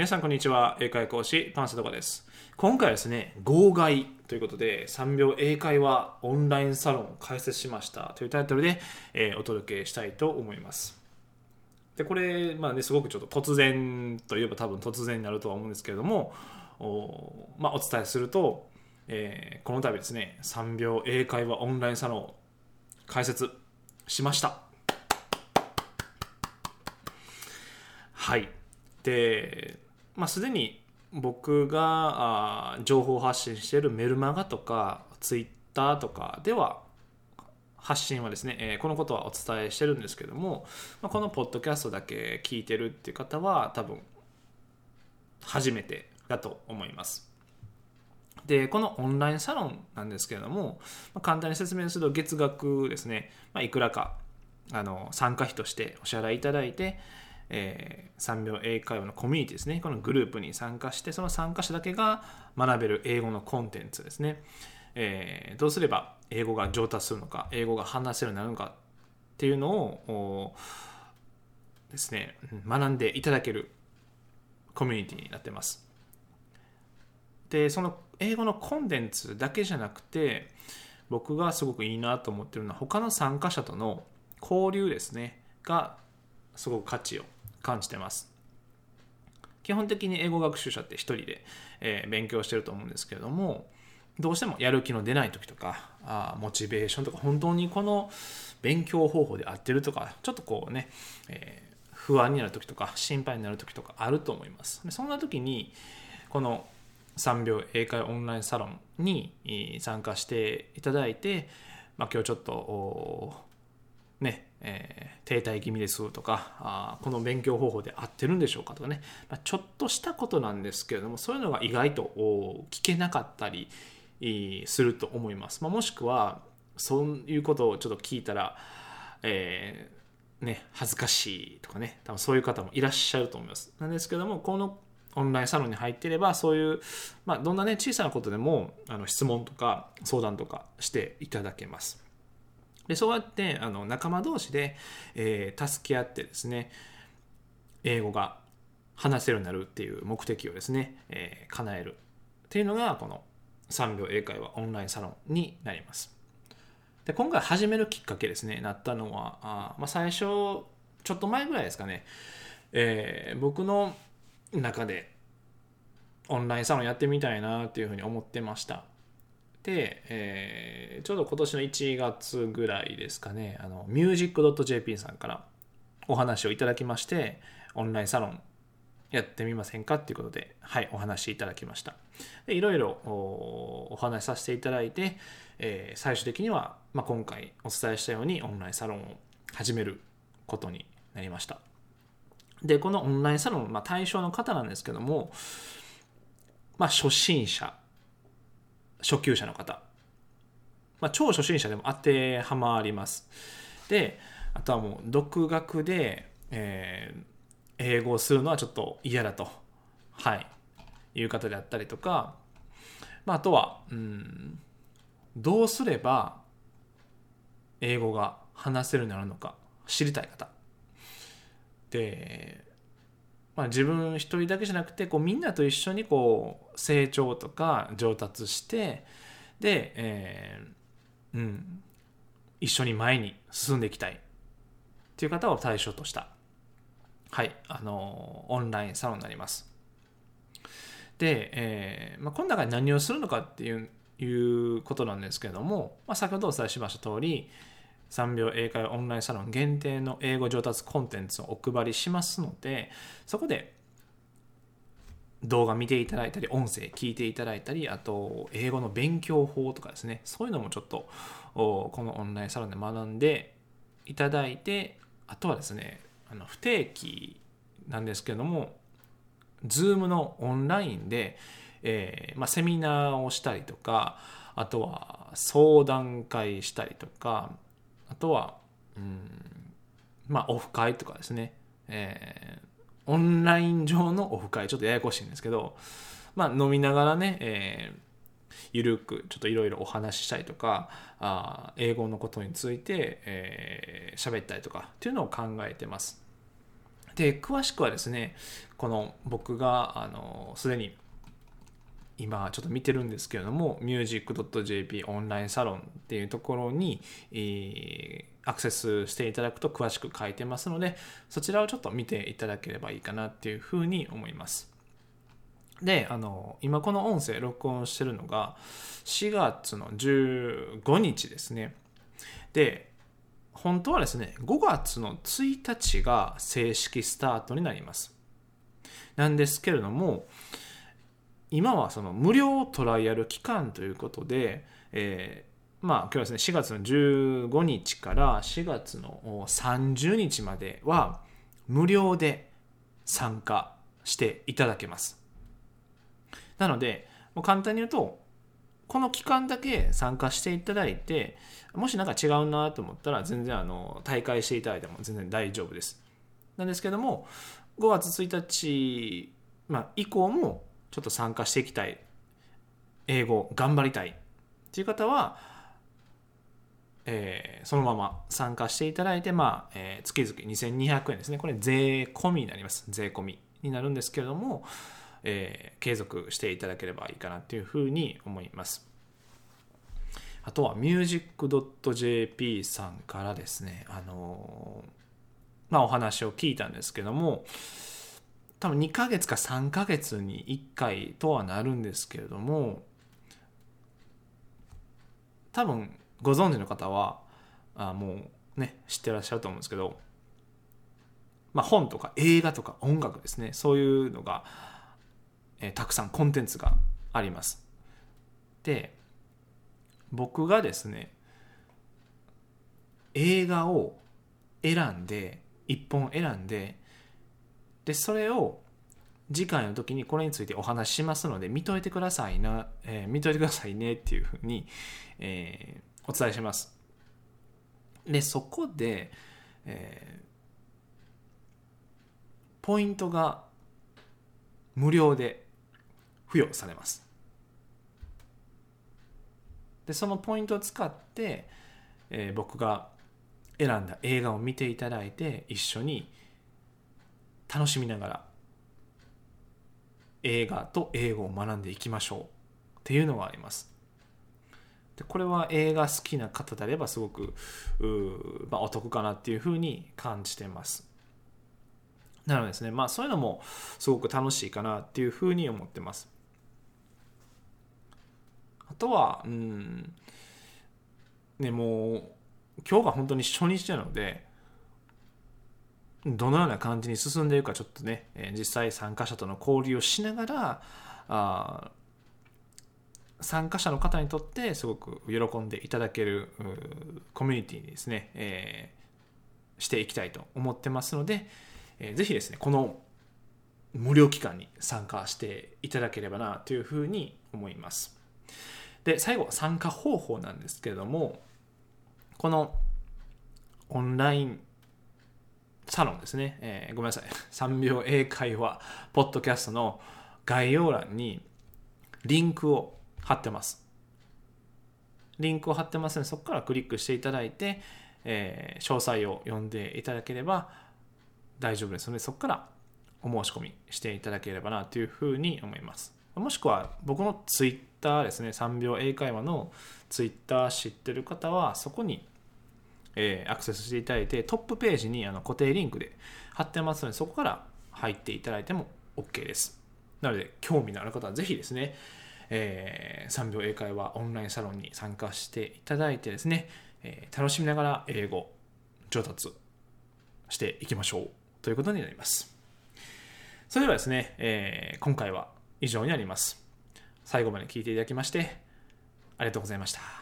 皆さんこんにちは。英会講師パンサドカです。今回はですね号外ということで3秒英会話オンラインサロンを開設しました。というタイトルで、えー、お届けしたいと思います。でこれ、まあね、すごくちょっと突然といえば多分突然になるとは思うんですけれどもお,、まあ、お伝えすると、えー、この度ですね3秒英会話オンラインサロンを開設しました。はい。で、まあ、すでに僕があ情報発信しているメルマガとかツイッターとかでは発信はですね、えー、このことはお伝えしてるんですけども、まあ、このポッドキャストだけ聞いてるっていう方は多分初めてだと思います。で、このオンラインサロンなんですけれども、まあ、簡単に説明すると月額ですね、まあ、いくらかあの参加費としてお支払いいただいて、えー、3秒英会話のコミュニティですね。このグループに参加してその参加者だけが学べる英語のコンテンツですね、えー、どうすれば英語が上達するのか英語が話せるようになるのかっていうのをですね学んでいただけるコミュニティになってます。でその英語のコンテンツだけじゃなくて僕がすごくいいなと思ってるのは他の参加者との交流ですね。がすごく価値を感じてます。基本的に英語学習者って一人で、え、勉強してると思うんですけれどもどうしてもやる気の出ない時とかあモチベーションとか本当にこの勉強方法で合ってるとかちょっとこうね、えー、不安になる時とか心配になる時とかあると思いますそんな時にこの3秒英会オンラインサロンに参加していただいて、まあ、今日ちょっとねえー、停滞気味ですとかあこの勉強方法で合ってるんでしょうかとかね、まあ、ちょっとしたことなんですけれどもそういうのが意外と聞けなかったりすると思います、まあ、もしくはそういうことをちょっと聞いたら、えー、ね、恥ずかしいとかね。多分そういう方もいらっしゃると思います。なんですけどもこのオンラインサロンに入っていればそういう、まあ、どんなね小さなことでもあの質問とか相談とかしていただけます。でそうやってあの仲間同士で、えー、助け合ってですね英語が話せるようになるっていう目的をですね、えー、叶えるっていうのがこの3秒英会話オンラインサロンになります。で今回始めるきっかけですねなったのはあ、まあ、最初ちょっと前ぐらいですかね、えー、僕の中でオンラインサロンやってみたいなっていうふうに思ってました。で、えー、ちょうど今年の1月ぐらいですかね、あの、music.jp さんからお話をいただきまして、オンラインサロンやってみませんかっていうことで、はい、お話しいただきました。でいろいろお話しさせていただいて、えー、最終的には、まあ、今回お伝えしたようにオンラインサロンを始めることになりました。で、このオンラインサロン、まあ、対象の方なんですけども、まあ、初心者初級者の方、まあ、超初心者でも当てはまります。で、あとはもう独学で、えー、英語をするのはちょっと嫌だと、はい、いう方であったりとか、まあ、あとは、うん、どうすれば英語が話せるようになるのか知りたい方。で、まあ、自分一人だけじゃなくてこうみんなと一緒にこう成長とか上達してで、えー、うん、一緒に前に進んでいきたいっていう方を対象としたはいあのオンラインサロンになります。で、えーまあ、この中で何をするのかっていういうことなんですけれども、まあ、先ほどお伝えしました通り3秒英会話オンラインサロン限定の英語上達コンテンツをお配りしますのでそこで動画見ていただいたり音声聞いていただいたりあと英語の勉強法とかですね。そういうのもちょっとこのオンラインサロンで学んでいただいてあとはですねあの不定期なんですけども Zoom のオンラインで、えーまあ、セミナーをしたりとかあとは相談会したりとかとは、うん、まあ、オフ会とかですね、えー、オンライン上のオフ会、ちょっとややこしいんですけど、まあ、飲みながらね、えー、ゆるくちょっといろいろお話ししたりとかあ英語のことについて喋、えー、ったりとかっていうのを考えてます。で詳しくはですねこの僕があのすでに今ちょっと見てるんですけれども music.jp オンラインサロンっていうところに、えー、アクセスしていただくと詳しく書いてますのでそちらをちょっと見ていただければいいかなっていうふうに思いますであの今この音声録音してるのが4月の15日ですねで本当はですね、5月の1日が正式スタートになります。なんですけれども、今はその無料トライアル期間ということで、えー、まあ今日はですね、4月の15日から4月の30日までは無料で参加していただけます。なので、もう簡単に言うと、この期間だけ参加していただいてもし何か違うなと思ったら全然あの大会していただいても全然大丈夫ですなんですけども5月1日、まあ、以降もちょっと参加していきたい。英語頑張りたい。っていう方は、えー、そのまま参加していただいて、まあえー、月々2200円ですね。これ税込みになります。税込みになるんですけれどもえー、継続していただければいいかなっていうふうに思います。あとは music.jp さんからですね、あの、まあお話を聞いたんですけども、多分2ヶ月か3ヶ月に1回とはなるんですけれども、多分ご存知の方は、あもうね、知ってらっしゃると思うんですけど、まあ本とか映画とか音楽ですね、そういうのが、えたくさんコンテンツがあります。で僕がですね映画を選んで一本選んででそれを次回の時にこれについてお話ししますので見といてくださいな、えー、見といてくださいねっていうふうに、えー、お伝えします。でそこで、えー、ポイントが無料で付与されます。でそのポイントを使って、えー、僕が選んだ映画を見ていただいて一緒に楽しみながら映画と英語を学んでいきましょうっていうのがあります。でこれは映画好きな方であればすごくまあ、お得かなっていうふうに感じてます。なのでですね、まあそういうのもすごく楽しいかなっていうふうに思ってます。あとは、うん、ね、もう、今日が本当に初日なので、どのような感じに進んでいるかちょっとね、え実際参加者との交流をしながら、あ参加者の方にとってすごく喜んでいただけるコミュニティにですね、えー、していきたいと思ってますので、えー、ぜひですね、この無料期間に参加していただければなというふうに思います。で、最後、参加方法なんですけれども、このオンラインサロンですね、えー、ごめんなさい、3秒英会話ポッドキャストの概要欄にリンクを貼ってます。リンクを貼ってますので、そこからクリックしていただいて、えー、詳細を読んでいただければ大丈夫ですので、そこからお申し込みしていただければなというふうに思います。もしくは僕のツイッターですね3秒英会話のツイッター知ってる方はそこに、えー、アクセスしていただいてトップページにあの固定リンクで貼ってますのでそこから入っていただいても OK ですなので興味のある方はぜひですね、えー、3秒英会話オンラインサロンに参加していただいてですね、えー、楽しみながら英語上達していきましょうということになりますそれではですね、えー、今回は以上になります。最後まで聞いていただきまして、ありがとうございました。